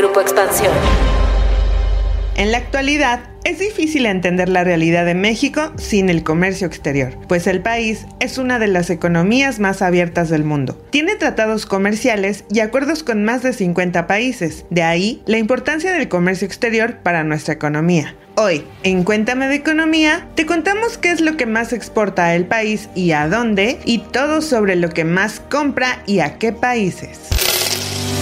Grupo Expansión. En la actualidad, es difícil entender la realidad de México sin el comercio exterior, pues el país es una de las economías más abiertas del mundo. Tiene tratados comerciales y acuerdos con más de 50 países, de ahí la importancia del comercio exterior para nuestra economía. Hoy, en Cuéntame de Economía, te contamos qué es lo que más exporta el país y a dónde, y todo sobre lo que más compra y a qué países.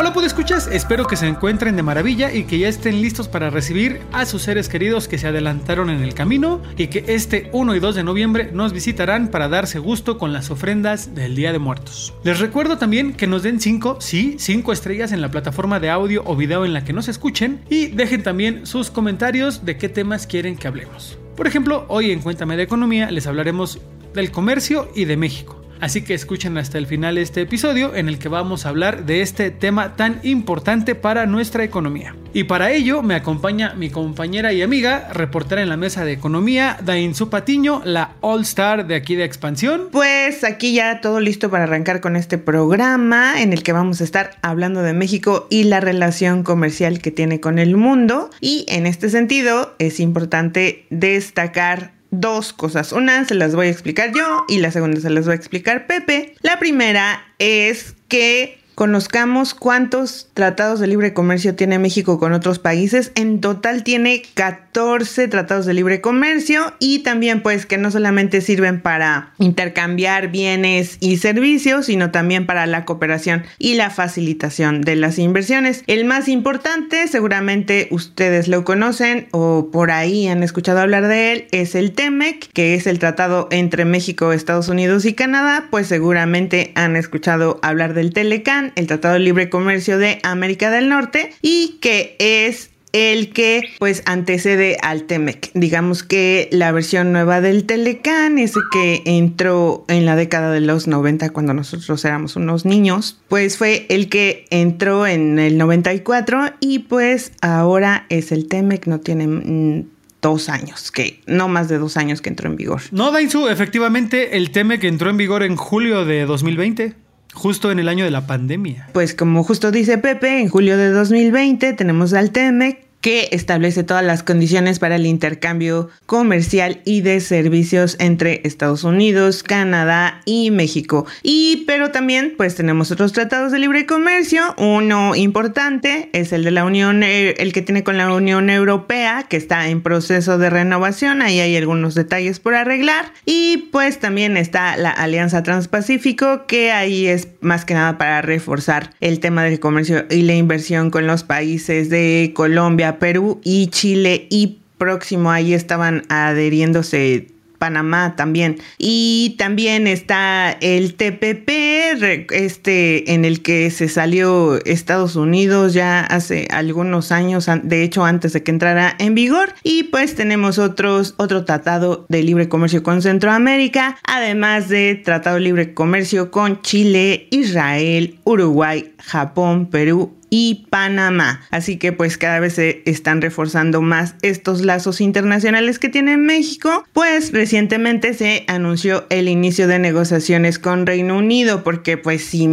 Hola, ¿puedo escuchas? Espero que se encuentren de maravilla y que ya estén listos para recibir a sus seres queridos que se adelantaron en el camino y que este 1 y 2 de noviembre nos visitarán para darse gusto con las ofrendas del Día de Muertos. Les recuerdo también que nos den 5, sí, 5 estrellas en la plataforma de audio o video en la que nos escuchen y dejen también sus comentarios de qué temas quieren que hablemos. Por ejemplo, hoy en Cuéntame de Economía les hablaremos del comercio y de México. Así que escuchen hasta el final este episodio en el que vamos a hablar de este tema tan importante para nuestra economía. Y para ello me acompaña mi compañera y amiga, reportera en la mesa de economía, Dainzu Patiño, la All Star de aquí de Expansión. Pues aquí ya todo listo para arrancar con este programa en el que vamos a estar hablando de México y la relación comercial que tiene con el mundo. Y en este sentido es importante destacar dos cosas. Una se las voy a explicar yo y la segunda se las va a explicar Pepe. La primera es que conozcamos cuántos tratados de libre comercio tiene México con otros países. En total tiene 14 tratados de libre comercio y también pues que no solamente sirven para intercambiar bienes y servicios, sino también para la cooperación y la facilitación de las inversiones. El más importante, seguramente ustedes lo conocen o por ahí han escuchado hablar de él, es el TEMEC, que es el tratado entre México, Estados Unidos y Canadá, pues seguramente han escuchado hablar del Telecan el Tratado de Libre Comercio de América del Norte, y que es el que pues antecede al TEMEC. Digamos que la versión nueva del Telecan, ese que entró en la década de los 90 cuando nosotros éramos unos niños, pues fue el que entró en el 94 y pues ahora es el TEMEC, no tiene mm, dos años, que no más de dos años que entró en vigor. No, Dainzu, efectivamente el TEMEC entró en vigor en julio de 2020. Justo en el año de la pandemia. Pues como justo dice Pepe, en julio de 2020 tenemos al TEMEC que establece todas las condiciones para el intercambio comercial y de servicios entre Estados Unidos, Canadá y México. Y pero también pues tenemos otros tratados de libre comercio. Uno importante es el de la Unión, eh, el que tiene con la Unión Europea, que está en proceso de renovación. Ahí hay algunos detalles por arreglar. Y pues también está la Alianza Transpacífico, que ahí es más que nada para reforzar el tema del comercio y la inversión con los países de Colombia, Perú y Chile y próximo ahí estaban adheriéndose Panamá también. Y también está el TPP, este en el que se salió Estados Unidos ya hace algunos años, de hecho antes de que entrara en vigor. Y pues tenemos otros, otro tratado de libre comercio con Centroamérica, además de tratado de libre comercio con Chile, Israel, Uruguay, Japón, Perú y Panamá. Así que pues cada vez se están reforzando más estos lazos internacionales que tiene México. Pues recientemente se anunció el inicio de negociaciones con Reino Unido porque pues si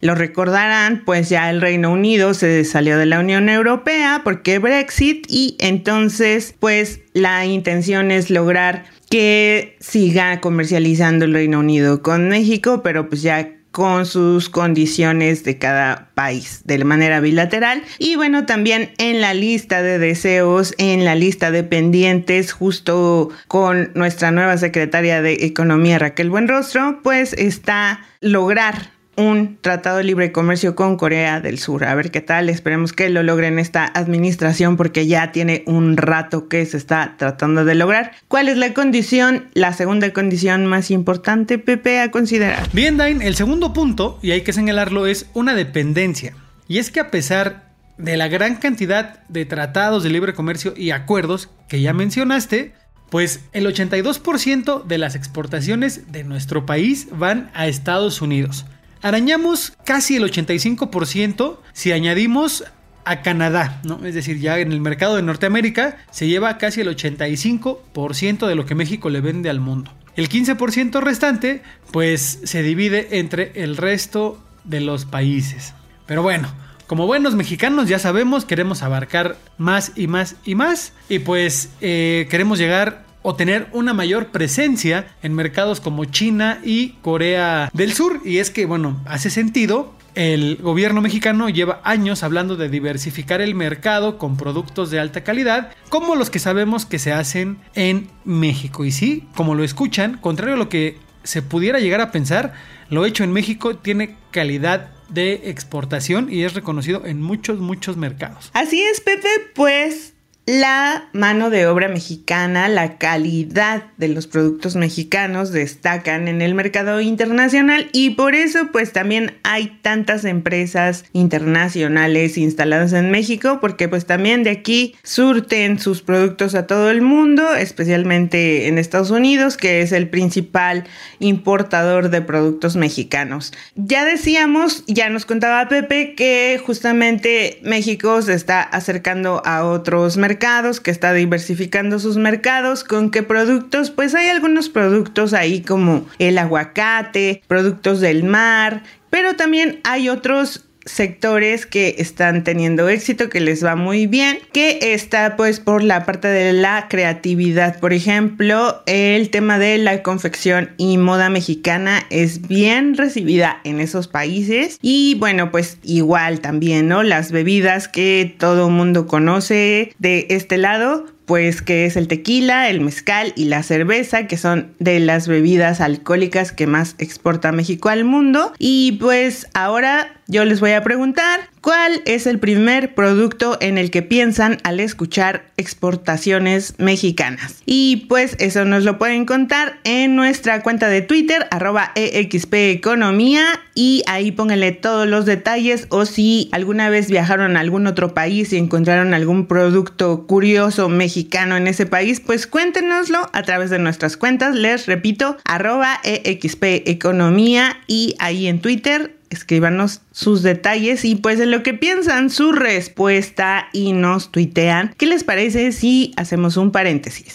lo recordarán pues ya el Reino Unido se salió de la Unión Europea porque Brexit y entonces pues la intención es lograr que siga comercializando el Reino Unido con México, pero pues ya con sus condiciones de cada país de manera bilateral. Y bueno, también en la lista de deseos, en la lista de pendientes, justo con nuestra nueva secretaria de Economía Raquel Buenrostro, pues está lograr un tratado de libre comercio con Corea del Sur. A ver qué tal, esperemos que lo logren esta administración porque ya tiene un rato que se está tratando de lograr. ¿Cuál es la condición? La segunda condición más importante, Pepe, a considerar. Bien, Dain, el segundo punto, y hay que señalarlo, es una dependencia. Y es que a pesar de la gran cantidad de tratados de libre comercio y acuerdos que ya mencionaste, pues el 82% de las exportaciones de nuestro país van a Estados Unidos. Arañamos casi el 85% si añadimos a Canadá, ¿no? Es decir, ya en el mercado de Norteamérica se lleva casi el 85% de lo que México le vende al mundo. El 15% restante, pues se divide entre el resto de los países. Pero bueno, como buenos mexicanos ya sabemos, queremos abarcar más y más y más. Y pues eh, queremos llegar o tener una mayor presencia en mercados como China y Corea del Sur. Y es que, bueno, hace sentido. El gobierno mexicano lleva años hablando de diversificar el mercado con productos de alta calidad, como los que sabemos que se hacen en México. Y sí, como lo escuchan, contrario a lo que se pudiera llegar a pensar, lo hecho en México tiene calidad de exportación y es reconocido en muchos, muchos mercados. Así es, Pepe, pues la mano de obra mexicana, la calidad de los productos mexicanos destacan en el mercado internacional y por eso pues también hay tantas empresas internacionales instaladas en México porque pues también de aquí surten sus productos a todo el mundo, especialmente en Estados Unidos que es el principal importador de productos mexicanos. Ya decíamos, ya nos contaba Pepe que justamente México se está acercando a otros mercados que está diversificando sus mercados. ¿Con qué productos? Pues hay algunos productos ahí como el aguacate, productos del mar, pero también hay otros sectores que están teniendo éxito, que les va muy bien, que está pues por la parte de la creatividad. Por ejemplo, el tema de la confección y moda mexicana es bien recibida en esos países. Y bueno, pues igual también, ¿no? Las bebidas que todo mundo conoce de este lado, pues que es el tequila, el mezcal y la cerveza, que son de las bebidas alcohólicas que más exporta México al mundo. Y pues ahora yo les voy a preguntar, ¿cuál es el primer producto en el que piensan al escuchar exportaciones mexicanas? Y pues eso nos lo pueden contar en nuestra cuenta de Twitter, arroba EXP Economía, y ahí pónganle todos los detalles o si alguna vez viajaron a algún otro país y encontraron algún producto curioso mexicano en ese país, pues cuéntenoslo a través de nuestras cuentas, les repito, arroba EXP Economía y ahí en Twitter escríbanos sus detalles y pues de lo que piensan, su respuesta y nos tuitean. ¿Qué les parece si hacemos un paréntesis?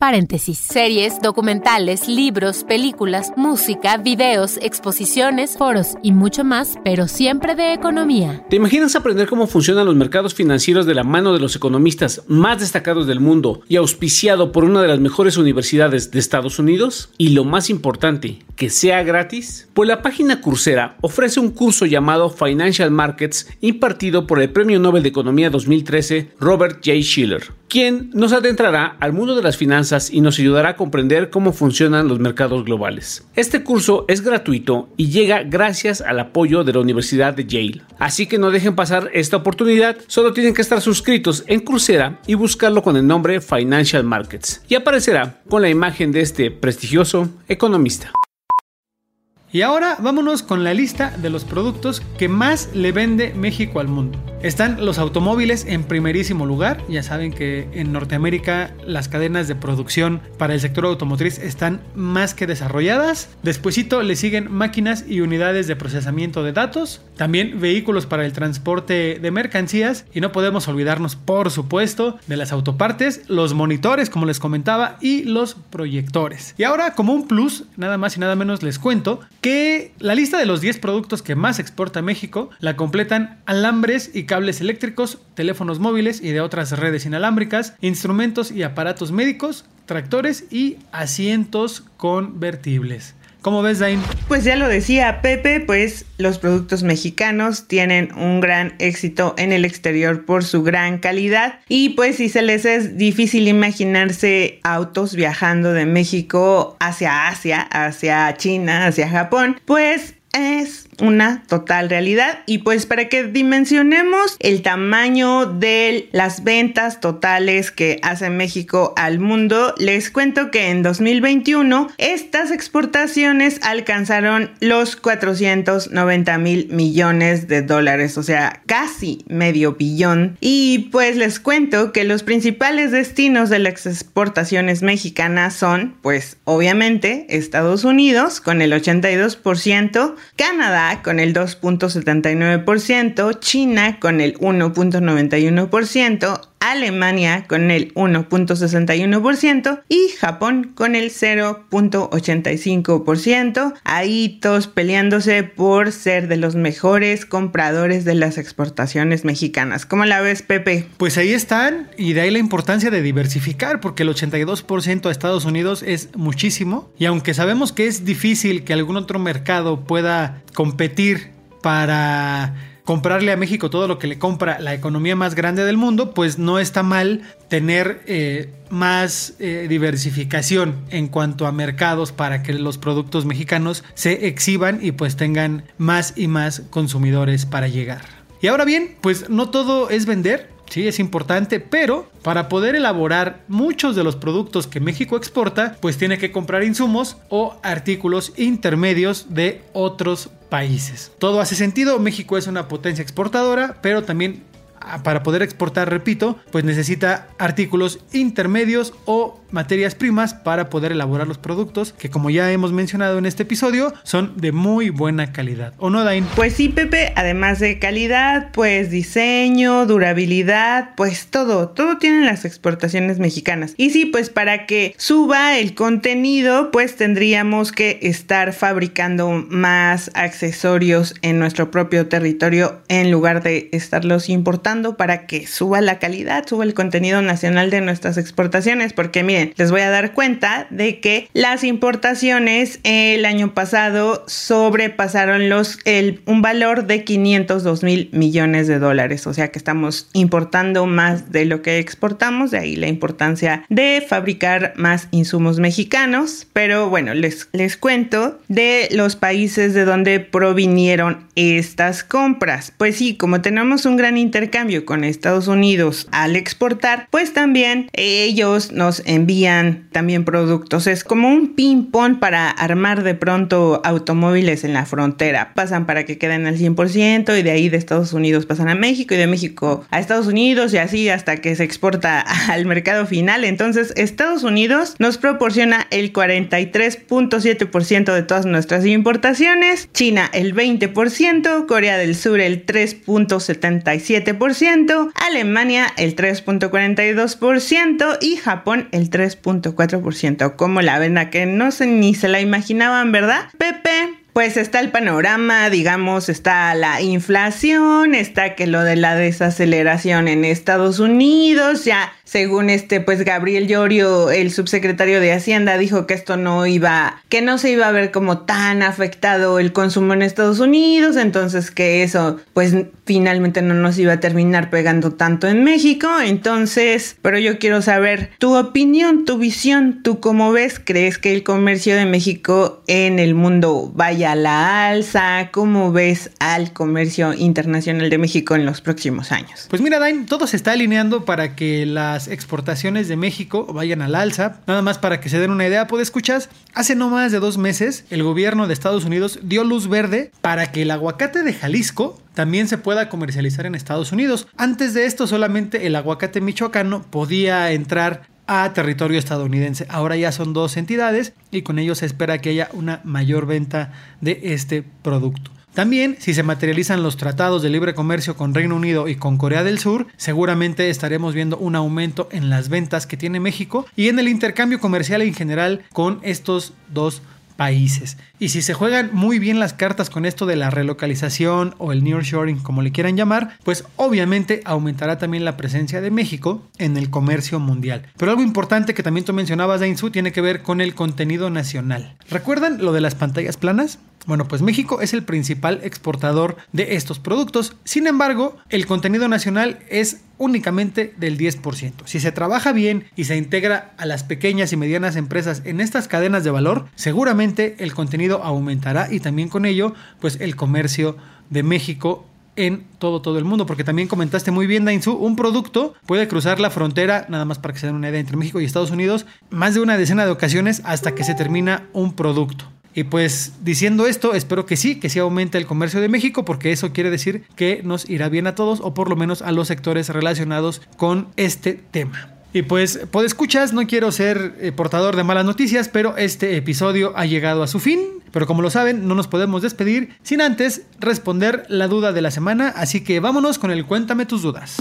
Paréntesis. Series, documentales, libros, películas, música, videos, exposiciones, foros y mucho más, pero siempre de economía. ¿Te imaginas aprender cómo funcionan los mercados financieros de la mano de los economistas más destacados del mundo y auspiciado por una de las mejores universidades de Estados Unidos? Y lo más importante, que sea gratis. Pues la página Coursera ofrece un curso llamado Financial Markets impartido por el Premio Nobel de Economía 2013 Robert J. Schiller, quien nos adentrará al mundo de las y nos ayudará a comprender cómo funcionan los mercados globales. Este curso es gratuito y llega gracias al apoyo de la Universidad de Yale. Así que no dejen pasar esta oportunidad, solo tienen que estar suscritos en Coursera y buscarlo con el nombre Financial Markets y aparecerá con la imagen de este prestigioso economista. Y ahora vámonos con la lista de los productos que más le vende México al mundo. Están los automóviles en primerísimo lugar. Ya saben que en Norteamérica las cadenas de producción para el sector automotriz están más que desarrolladas. Despuésito le siguen máquinas y unidades de procesamiento de datos. También vehículos para el transporte de mercancías. Y no podemos olvidarnos, por supuesto, de las autopartes, los monitores, como les comentaba, y los proyectores. Y ahora, como un plus, nada más y nada menos les cuento que la lista de los 10 productos que más exporta México la completan alambres y cables eléctricos, teléfonos móviles y de otras redes inalámbricas, instrumentos y aparatos médicos, tractores y asientos convertibles. ¿Cómo ves, Dain? Pues ya lo decía Pepe, pues los productos mexicanos tienen un gran éxito en el exterior por su gran calidad y pues si se les es difícil imaginarse autos viajando de México hacia Asia, hacia China, hacia Japón, pues es una total realidad y pues para que dimensionemos el tamaño de las ventas totales que hace México al mundo, les cuento que en 2021 estas exportaciones alcanzaron los 490 mil millones de dólares, o sea, casi medio billón. Y pues les cuento que los principales destinos de las exportaciones mexicanas son, pues obviamente, Estados Unidos con el 82%, Canadá Con el 2.79%, China con el 1.91%, Alemania con el 1.61% y Japón con el 0.85%. Ahí todos peleándose por ser de los mejores compradores de las exportaciones mexicanas. ¿Cómo la ves, Pepe? Pues ahí están y de ahí la importancia de diversificar porque el 82% de Estados Unidos es muchísimo y aunque sabemos que es difícil que algún otro mercado pueda competir para comprarle a México todo lo que le compra la economía más grande del mundo, pues no está mal tener eh, más eh, diversificación en cuanto a mercados para que los productos mexicanos se exhiban y pues tengan más y más consumidores para llegar. Y ahora bien, pues no todo es vender, Sí, es importante, pero para poder elaborar muchos de los productos que México exporta, pues tiene que comprar insumos o artículos intermedios de otros países. Todo hace sentido, México es una potencia exportadora, pero también para poder exportar, repito, pues necesita artículos intermedios o materias primas para poder elaborar los productos que como ya hemos mencionado en este episodio son de muy buena calidad. ¿O no, Dain? Pues sí, Pepe, además de calidad, pues diseño, durabilidad, pues todo, todo tienen las exportaciones mexicanas. Y sí, pues para que suba el contenido, pues tendríamos que estar fabricando más accesorios en nuestro propio territorio en lugar de estarlos importando para que suba la calidad, suba el contenido nacional de nuestras exportaciones, porque miren, les voy a dar cuenta de que las importaciones el año pasado sobrepasaron los, el, un valor de 502 mil millones de dólares. O sea que estamos importando más de lo que exportamos. De ahí la importancia de fabricar más insumos mexicanos. Pero bueno, les, les cuento de los países de donde provinieron estas compras. Pues sí, como tenemos un gran intercambio con Estados Unidos al exportar, pues también ellos nos envían también productos. Es como un ping-pong para armar de pronto automóviles en la frontera. Pasan para que queden al 100% y de ahí de Estados Unidos pasan a México y de México a Estados Unidos y así hasta que se exporta al mercado final. Entonces Estados Unidos nos proporciona el 43.7% de todas nuestras importaciones, China el 20%, Corea del Sur el 3.77%, Alemania el 3.42% y Japón el 3 3.4%. Como la vena que no se ni se la imaginaban, ¿verdad? Pepe, pues está el panorama, digamos, está la inflación, está que lo de la desaceleración en Estados Unidos, ya según este, pues Gabriel Llorio, el subsecretario de Hacienda, dijo que esto no iba, que no se iba a ver como tan afectado el consumo en Estados Unidos, entonces que eso, pues finalmente no nos iba a terminar pegando tanto en México. Entonces, pero yo quiero saber tu opinión, tu visión, tú cómo ves, crees que el comercio de México en el mundo vaya a la alza, cómo ves al comercio internacional de México en los próximos años. Pues mira, Dain, todo se está alineando para que la exportaciones de México vayan al alza. Nada más para que se den una idea, pues escuchas, hace no más de dos meses el gobierno de Estados Unidos dio luz verde para que el aguacate de Jalisco también se pueda comercializar en Estados Unidos. Antes de esto solamente el aguacate michoacano podía entrar a territorio estadounidense. Ahora ya son dos entidades y con ello se espera que haya una mayor venta de este producto. También, si se materializan los tratados de libre comercio con Reino Unido y con Corea del Sur, seguramente estaremos viendo un aumento en las ventas que tiene México y en el intercambio comercial en general con estos dos países. Y si se juegan muy bien las cartas con esto de la relocalización o el nearshoring, como le quieran llamar, pues obviamente aumentará también la presencia de México en el comercio mundial. Pero algo importante que también tú mencionabas, Dainzu, tiene que ver con el contenido nacional. ¿Recuerdan lo de las pantallas planas? Bueno, pues México es el principal exportador de estos productos. Sin embargo, el contenido nacional es únicamente del 10%. Si se trabaja bien y se integra a las pequeñas y medianas empresas en estas cadenas de valor, seguramente el contenido aumentará y también con ello, pues el comercio de México en todo, todo el mundo. Porque también comentaste muy bien, Dainzu, un producto puede cruzar la frontera, nada más para que se den una idea, entre México y Estados Unidos, más de una decena de ocasiones hasta que se termina un producto. Y pues diciendo esto, espero que sí, que sí aumente el comercio de México, porque eso quiere decir que nos irá bien a todos, o por lo menos a los sectores relacionados con este tema. Y pues, por escuchas, no quiero ser eh, portador de malas noticias, pero este episodio ha llegado a su fin. Pero como lo saben, no nos podemos despedir sin antes responder la duda de la semana, así que vámonos con el Cuéntame tus dudas.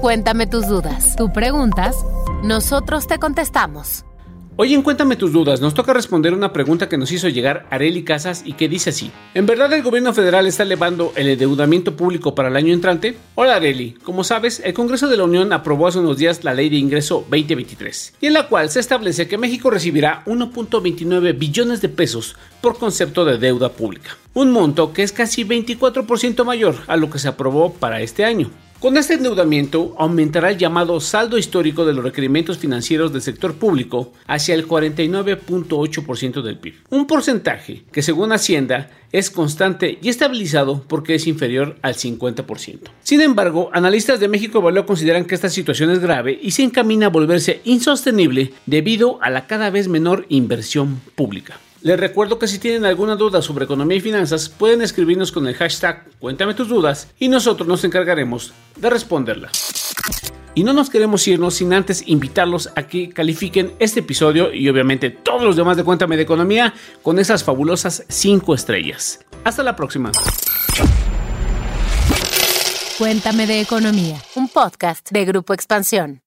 Cuéntame tus dudas. Tú preguntas, nosotros te contestamos. Hoy en Cuéntame tus dudas nos toca responder una pregunta que nos hizo llegar Areli Casas y que dice así. ¿En verdad el gobierno federal está elevando el endeudamiento público para el año entrante? Hola Areli, como sabes, el Congreso de la Unión aprobó hace unos días la Ley de Ingreso 2023, y en la cual se establece que México recibirá 1.29 billones de pesos por concepto de deuda pública, un monto que es casi 24% mayor a lo que se aprobó para este año. Con este endeudamiento aumentará el llamado saldo histórico de los requerimientos financieros del sector público hacia el 49.8% del PIB, un porcentaje que según Hacienda es constante y estabilizado porque es inferior al 50%. Sin embargo, analistas de México Evalúa consideran que esta situación es grave y se encamina a volverse insostenible debido a la cada vez menor inversión pública. Les recuerdo que si tienen alguna duda sobre economía y finanzas, pueden escribirnos con el hashtag Cuéntame tus dudas y nosotros nos encargaremos de responderlas. Y no nos queremos irnos sin antes invitarlos a que califiquen este episodio y obviamente todos los demás de Cuéntame de Economía con esas fabulosas 5 estrellas. Hasta la próxima. Cuéntame de Economía, un podcast de Grupo Expansión.